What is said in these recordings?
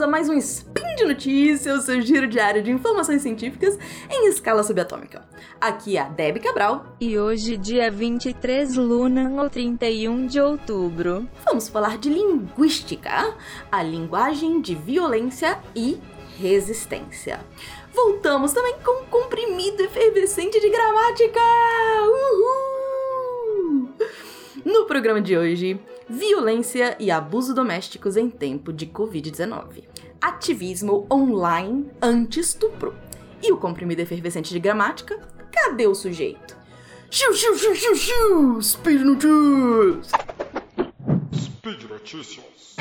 bem-vindos a mais um Spin de Notícias, o seu giro diário de informações científicas em escala subatômica. Aqui é a Debbie Cabral. E hoje, dia 23 Luna, ou 31 de outubro. Vamos falar de linguística, a linguagem de violência e resistência. Voltamos também com um comprimido efervescente de gramática! Uhul! No programa de hoje, violência e abuso domésticos em tempo de Covid-19. Ativismo online anti-estupro. E o comprimido efervescente de gramática? Cadê o sujeito? Xiu, xiu, xiu, xiu, xiu! Speed Notícias! Speed Notícias.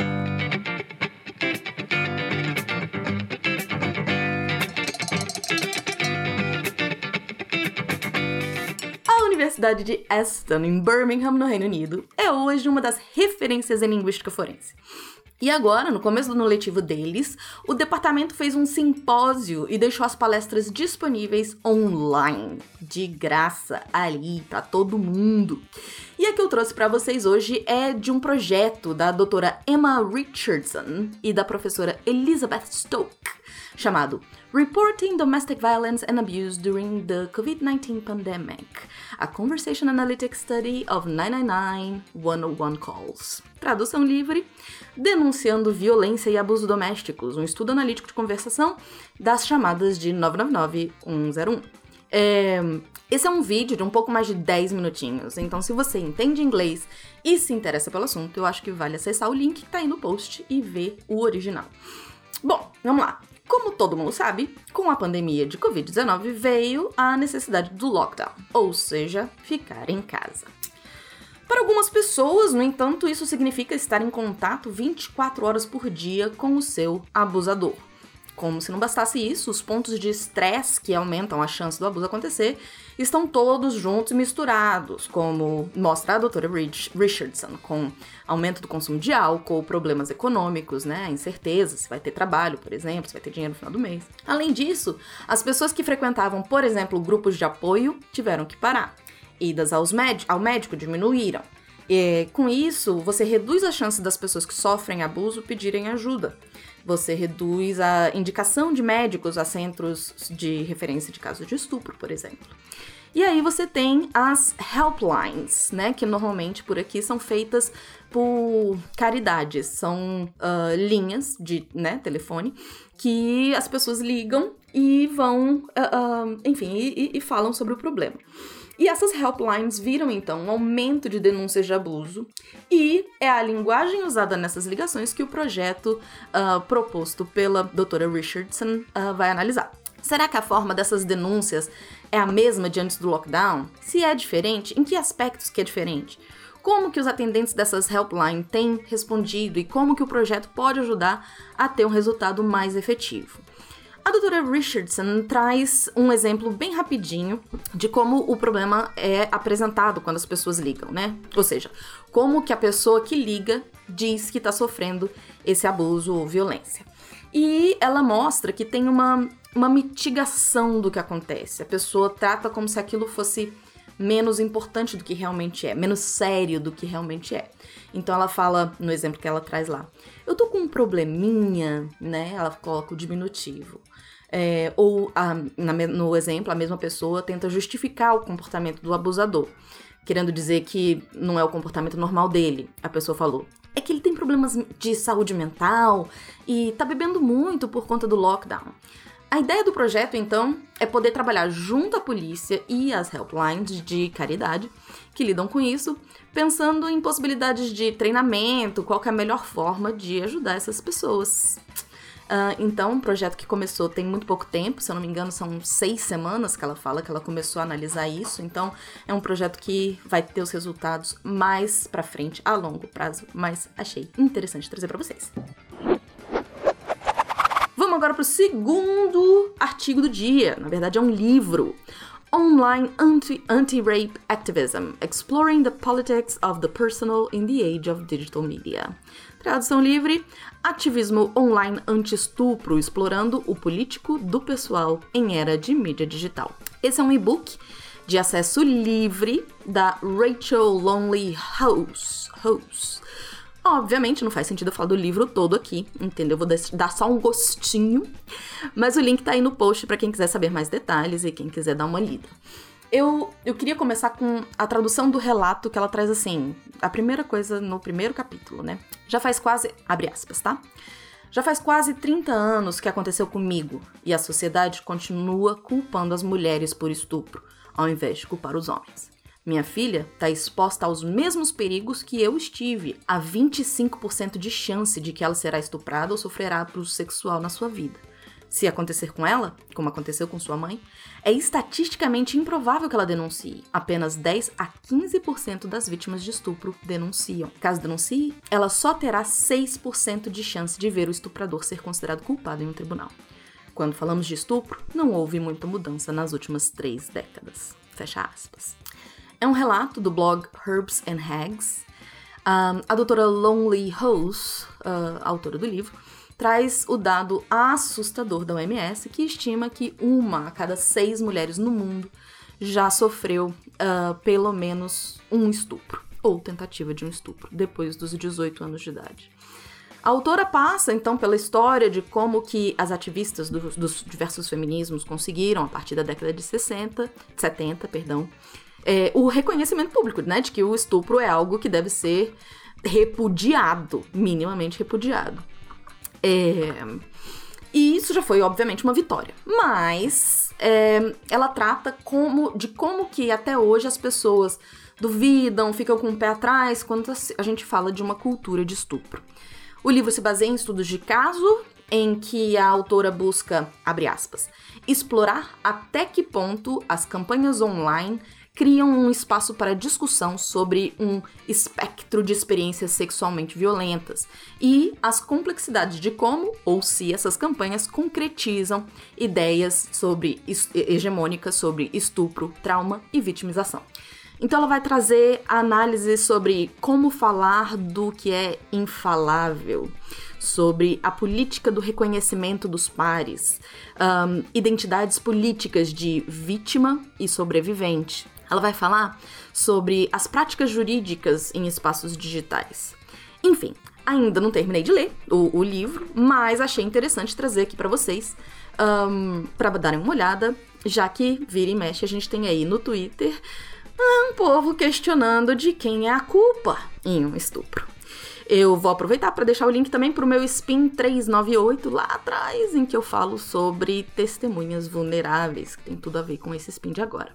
A Universidade de Aston, em Birmingham, no Reino Unido, é hoje uma das referências em linguística forense. E agora, no começo do ano letivo deles, o departamento fez um simpósio e deixou as palestras disponíveis online, de graça, ali para todo mundo. E a que eu trouxe para vocês hoje é de um projeto da doutora Emma Richardson e da professora Elizabeth Stoke, chamado Reporting Domestic Violence and Abuse During the COVID-19 Pandemic, a Conversation Analytics Study of 999 101 Calls. Tradução livre, denunciando violência e abuso domésticos, um estudo analítico de conversação das chamadas de 999-101. É, esse é um vídeo de um pouco mais de 10 minutinhos, então se você entende inglês e se interessa pelo assunto, eu acho que vale acessar o link que tá aí no post e ver o original. Bom, vamos lá. Todo mundo sabe, com a pandemia de Covid-19 veio a necessidade do lockdown, ou seja, ficar em casa. Para algumas pessoas, no entanto, isso significa estar em contato 24 horas por dia com o seu abusador. Como se não bastasse isso, os pontos de estresse que aumentam a chance do abuso acontecer estão todos juntos e misturados, como mostra a doutora Rich Richardson, com aumento do consumo de álcool, problemas econômicos, né, incerteza se vai ter trabalho, por exemplo, se vai ter dinheiro no final do mês. Além disso, as pessoas que frequentavam, por exemplo, grupos de apoio tiveram que parar. Idas aos ao médico diminuíram. E, com isso, você reduz a chance das pessoas que sofrem abuso pedirem ajuda. Você reduz a indicação de médicos a centros de referência de casos de estupro, por exemplo. E aí você tem as helplines, né? Que normalmente por aqui são feitas por caridades. São uh, linhas de né, telefone que as pessoas ligam e vão, uh, uh, enfim, e, e falam sobre o problema. E essas helplines viram então um aumento de denúncias de abuso, e é a linguagem usada nessas ligações que o projeto uh, proposto pela doutora Richardson uh, vai analisar. Será que a forma dessas denúncias é a mesma de antes do lockdown? Se é diferente, em que aspectos que é diferente? Como que os atendentes dessas helpline têm respondido e como que o projeto pode ajudar a ter um resultado mais efetivo? A doutora Richardson traz um exemplo bem rapidinho de como o problema é apresentado quando as pessoas ligam, né? Ou seja, como que a pessoa que liga diz que está sofrendo esse abuso ou violência. E ela mostra que tem uma, uma mitigação do que acontece. A pessoa trata como se aquilo fosse menos importante do que realmente é, menos sério do que realmente é. Então ela fala, no exemplo que ela traz lá, eu tô com um probleminha, né? Ela coloca o diminutivo. É, ou a, na, no exemplo, a mesma pessoa tenta justificar o comportamento do abusador, querendo dizer que não é o comportamento normal dele. A pessoa falou: é que ele tem problemas de saúde mental e tá bebendo muito por conta do lockdown. A ideia do projeto, então, é poder trabalhar junto à polícia e às helplines de caridade que lidam com isso, pensando em possibilidades de treinamento, qual é a melhor forma de ajudar essas pessoas. Uh, então, um projeto que começou tem muito pouco tempo, se eu não me engano, são seis semanas que ela fala que ela começou a analisar isso. Então, é um projeto que vai ter os resultados mais para frente, a longo prazo, mas achei interessante trazer para vocês. Agora para o segundo artigo do dia. Na verdade, é um livro. Online Anti-Rape Anti Activism Exploring the Politics of the Personal in the Age of Digital Media. Tradução livre: Ativismo online anti-estupro, explorando o político do pessoal em era de mídia digital. Esse é um e-book de acesso livre da Rachel Lonely House. House. Obviamente, não faz sentido eu falar do livro todo aqui, entendeu? Vou dar só um gostinho. Mas o link tá aí no post para quem quiser saber mais detalhes e quem quiser dar uma lida. Eu, eu queria começar com a tradução do relato que ela traz assim. A primeira coisa no primeiro capítulo, né? Já faz quase. abre aspas, tá? Já faz quase 30 anos que aconteceu comigo e a sociedade continua culpando as mulheres por estupro, ao invés de culpar os homens. Minha filha está exposta aos mesmos perigos que eu estive, a 25% de chance de que ela será estuprada ou sofrerá abuso sexual na sua vida. Se acontecer com ela, como aconteceu com sua mãe, é estatisticamente improvável que ela denuncie. Apenas 10 a 15% das vítimas de estupro denunciam. Caso denuncie, ela só terá 6% de chance de ver o estuprador ser considerado culpado em um tribunal. Quando falamos de estupro, não houve muita mudança nas últimas três décadas. Fecha aspas. É um relato do blog Herbs and Hags. Um, a doutora Lonely Rose, uh, autora do livro, traz o dado assustador da OMS, que estima que uma a cada seis mulheres no mundo já sofreu uh, pelo menos um estupro, ou tentativa de um estupro, depois dos 18 anos de idade. A autora passa, então, pela história de como que as ativistas do, dos diversos feminismos conseguiram, a partir da década de 60, 70, perdão, é, o reconhecimento público, né, de que o estupro é algo que deve ser repudiado, minimamente repudiado. É... E isso já foi, obviamente, uma vitória. Mas é, ela trata como, de como que até hoje as pessoas duvidam, ficam com o pé atrás quando a gente fala de uma cultura de estupro. O livro se baseia em estudos de caso em que a autora busca, abre aspas, explorar até que ponto as campanhas online criam um espaço para discussão sobre um espectro de experiências sexualmente violentas e as complexidades de como ou se essas campanhas concretizam ideias sobre hegemônicas sobre estupro, trauma e vitimização. Então ela vai trazer análise sobre como falar do que é infalável, sobre a política do reconhecimento dos pares, um, identidades políticas de vítima e sobrevivente, ela vai falar sobre as práticas jurídicas em espaços digitais. Enfim, ainda não terminei de ler o, o livro, mas achei interessante trazer aqui para vocês um, para darem uma olhada, já que vira e mexe a gente tem aí no Twitter um povo questionando de quem é a culpa em um estupro. Eu vou aproveitar para deixar o link também para o meu Spin 398 lá atrás, em que eu falo sobre testemunhas vulneráveis, que tem tudo a ver com esse spin de agora.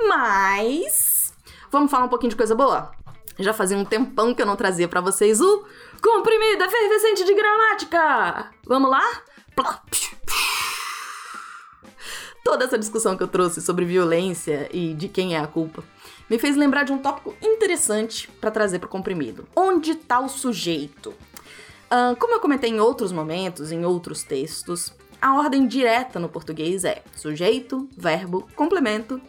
Mas vamos falar um pouquinho de coisa boa? Já fazia um tempão que eu não trazia para vocês o comprimido efervescente de gramática. Vamos lá? Toda essa discussão que eu trouxe sobre violência e de quem é a culpa me fez lembrar de um tópico interessante para trazer para o comprimido. Onde está o sujeito? Uh, como eu comentei em outros momentos, em outros textos, a ordem direta no português é sujeito, verbo, complemento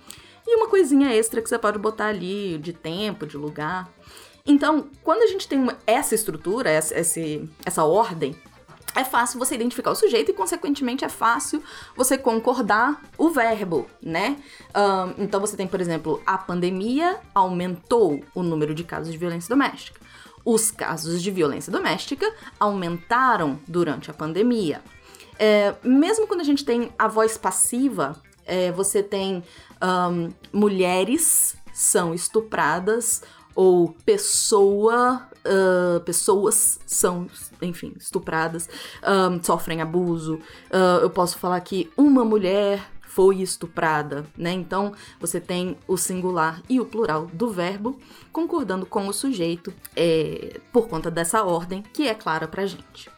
e uma coisinha extra que você pode botar ali de tempo, de lugar. Então, quando a gente tem uma, essa estrutura, essa, essa ordem, é fácil você identificar o sujeito e, consequentemente, é fácil você concordar o verbo, né? Um, então, você tem, por exemplo, a pandemia aumentou o número de casos de violência doméstica. Os casos de violência doméstica aumentaram durante a pandemia. É, mesmo quando a gente tem a voz passiva, é, você tem um, mulheres são estupradas ou pessoa, uh, pessoas são, enfim, estupradas, um, sofrem abuso. Uh, eu posso falar que uma mulher foi estuprada, né? Então você tem o singular e o plural do verbo concordando com o sujeito é, por conta dessa ordem que é clara pra gente.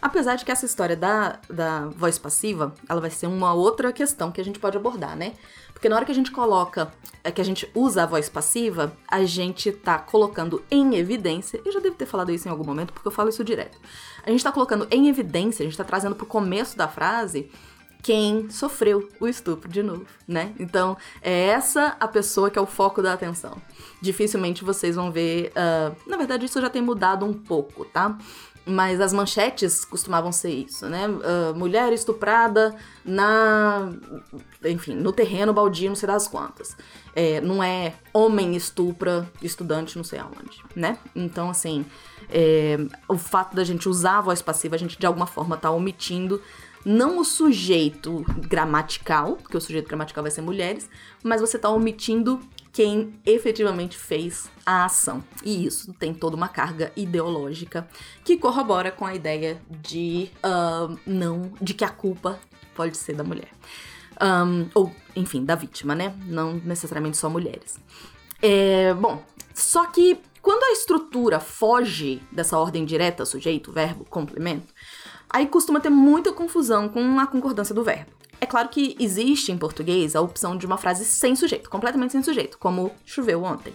Apesar de que essa história da, da voz passiva, ela vai ser uma outra questão que a gente pode abordar, né? Porque na hora que a gente coloca, é, que a gente usa a voz passiva, a gente tá colocando em evidência, eu já devo ter falado isso em algum momento, porque eu falo isso direto. A gente tá colocando em evidência, a gente tá trazendo pro começo da frase quem sofreu o estupro de novo, né? Então, é essa a pessoa que é o foco da atenção. Dificilmente vocês vão ver. Uh, na verdade, isso já tem mudado um pouco, tá? Mas as manchetes costumavam ser isso, né? Uh, mulher estuprada na. Enfim, no terreno baldio, não sei das quantas. É, não é homem estupra estudante, não sei aonde, né? Então, assim, é, o fato da gente usar a voz passiva, a gente de alguma forma tá omitindo não o sujeito gramatical, porque o sujeito gramatical vai ser mulheres, mas você tá omitindo quem efetivamente fez a ação. E isso tem toda uma carga ideológica que corrobora com a ideia de uh, não, de que a culpa pode ser da mulher. Um, ou, enfim, da vítima, né? Não necessariamente só mulheres. É, bom, só que quando a estrutura foge dessa ordem direta, sujeito, verbo, complemento, aí costuma ter muita confusão com a concordância do verbo. É claro que existe em português a opção de uma frase sem sujeito, completamente sem sujeito, como choveu ontem.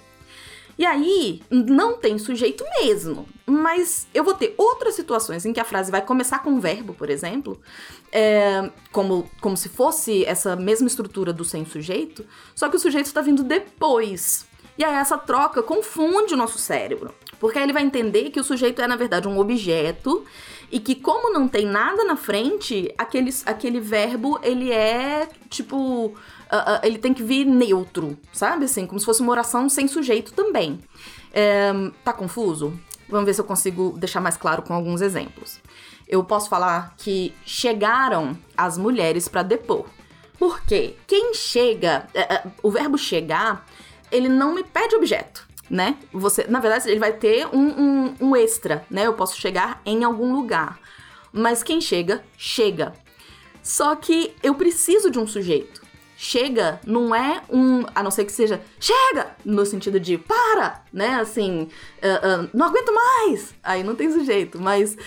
E aí, não tem sujeito mesmo. Mas eu vou ter outras situações em que a frase vai começar com um verbo, por exemplo, é, como, como se fosse essa mesma estrutura do sem sujeito, só que o sujeito está vindo depois. E aí essa troca confunde o nosso cérebro. Porque aí ele vai entender que o sujeito é, na verdade, um objeto e que como não tem nada na frente, aquele, aquele verbo, ele é, tipo... Uh, uh, ele tem que vir neutro, sabe? Assim, como se fosse uma oração sem sujeito também. É, tá confuso? Vamos ver se eu consigo deixar mais claro com alguns exemplos. Eu posso falar que chegaram as mulheres para depor. Por quê? Quem chega, uh, o verbo chegar, ele não me pede objeto né? Você, na verdade, ele vai ter um, um, um extra, né? Eu posso chegar em algum lugar. Mas quem chega, chega. Só que eu preciso de um sujeito. Chega não é um. A não ser que seja chega! No sentido de para! Né? Assim, uh, uh, não aguento mais! Aí não tem sujeito. Mas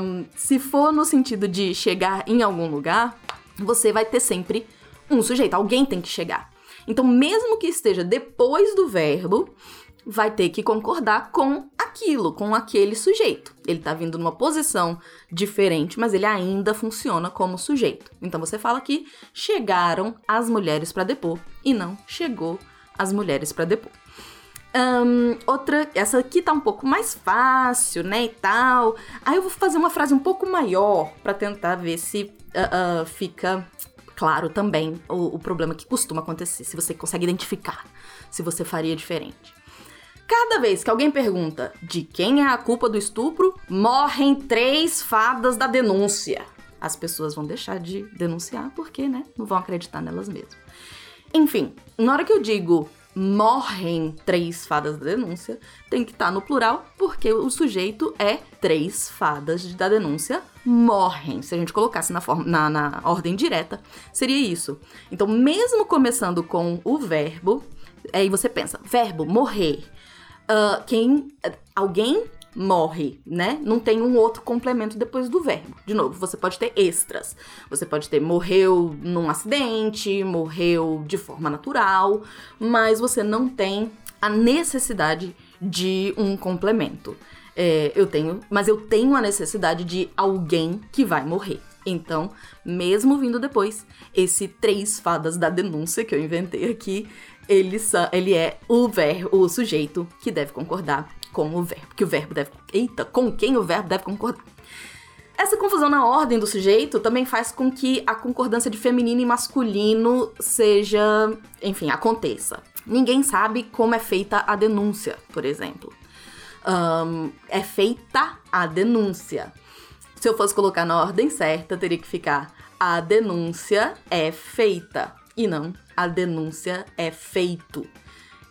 um, se for no sentido de chegar em algum lugar, você vai ter sempre um sujeito. Alguém tem que chegar. Então, mesmo que esteja depois do verbo, vai ter que concordar com aquilo, com aquele sujeito. Ele tá vindo numa posição diferente, mas ele ainda funciona como sujeito. Então você fala que chegaram as mulheres para depor e não chegou as mulheres para depor. Um, outra, essa aqui tá um pouco mais fácil, né, e tal. Aí eu vou fazer uma frase um pouco maior para tentar ver se uh, uh, fica claro também o, o problema que costuma acontecer, se você consegue identificar, se você faria diferente. Cada vez que alguém pergunta de quem é a culpa do estupro, morrem três fadas da denúncia. As pessoas vão deixar de denunciar porque, né, não vão acreditar nelas mesmas. Enfim, na hora que eu digo morrem três fadas da denúncia, tem que estar tá no plural, porque o sujeito é três fadas da denúncia morrem. Se a gente colocasse na, forma, na, na ordem direta, seria isso. Então, mesmo começando com o verbo, aí você pensa, verbo morrer uh, quem. Alguém morre, né? Não tem um outro complemento depois do verbo. De novo, você pode ter extras. Você pode ter morreu num acidente, morreu de forma natural, mas você não tem a necessidade de um complemento. É, eu tenho, mas eu tenho a necessidade de alguém que vai morrer. Então, mesmo vindo depois, esse três fadas da denúncia que eu inventei aqui ele, ele é o verbo, o sujeito que deve concordar com o verbo. Que o verbo deve. Eita, com quem o verbo deve concordar. Essa confusão na ordem do sujeito também faz com que a concordância de feminino e masculino seja. Enfim, aconteça. Ninguém sabe como é feita a denúncia, por exemplo. Um, é feita a denúncia. Se eu fosse colocar na ordem certa, teria que ficar a denúncia é feita e não a denúncia é feito.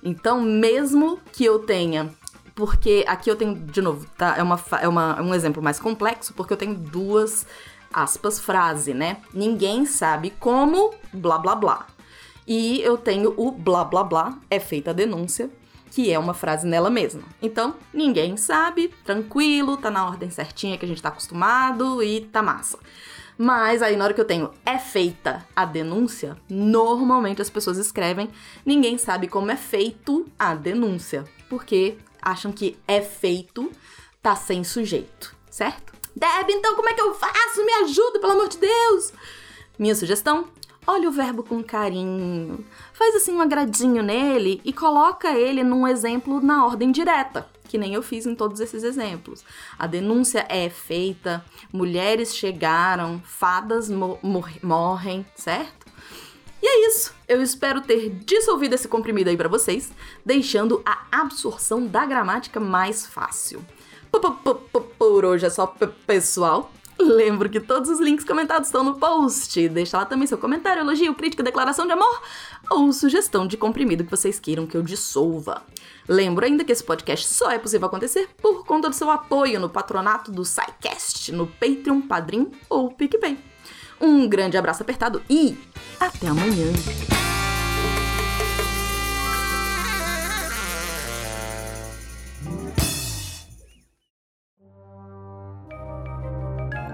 Então, mesmo que eu tenha. Porque aqui eu tenho, de novo, tá? É, uma, é uma, um exemplo mais complexo, porque eu tenho duas aspas frase, né? Ninguém sabe como blá blá blá. E eu tenho o blá blá blá, é feita a denúncia, que é uma frase nela mesma. Então, ninguém sabe, tranquilo, tá na ordem certinha que a gente tá acostumado e tá massa. Mas aí na hora que eu tenho é feita a denúncia, normalmente as pessoas escrevem, ninguém sabe como é feito a denúncia, porque acham que é feito tá sem sujeito, certo? Deb, então como é que eu faço? Me ajuda, pelo amor de Deus! Minha sugestão: olha o verbo com carinho, faz assim um agradinho nele e coloca ele num exemplo na ordem direta que nem eu fiz em todos esses exemplos. A denúncia é feita, mulheres chegaram, fadas mo mor morrem, certo? E é isso. Eu espero ter dissolvido esse comprimido aí para vocês, deixando a absorção da gramática mais fácil. Por hoje é só, pessoal. Lembro que todos os links comentados estão no post. Deixa lá também seu comentário, elogio, crítica, declaração de amor ou sugestão de comprimido que vocês queiram que eu dissolva. Lembro ainda que esse podcast só é possível acontecer por conta do seu apoio no patronato do SciCast, no Patreon, Padrim ou PicPay. Um grande abraço apertado e até amanhã!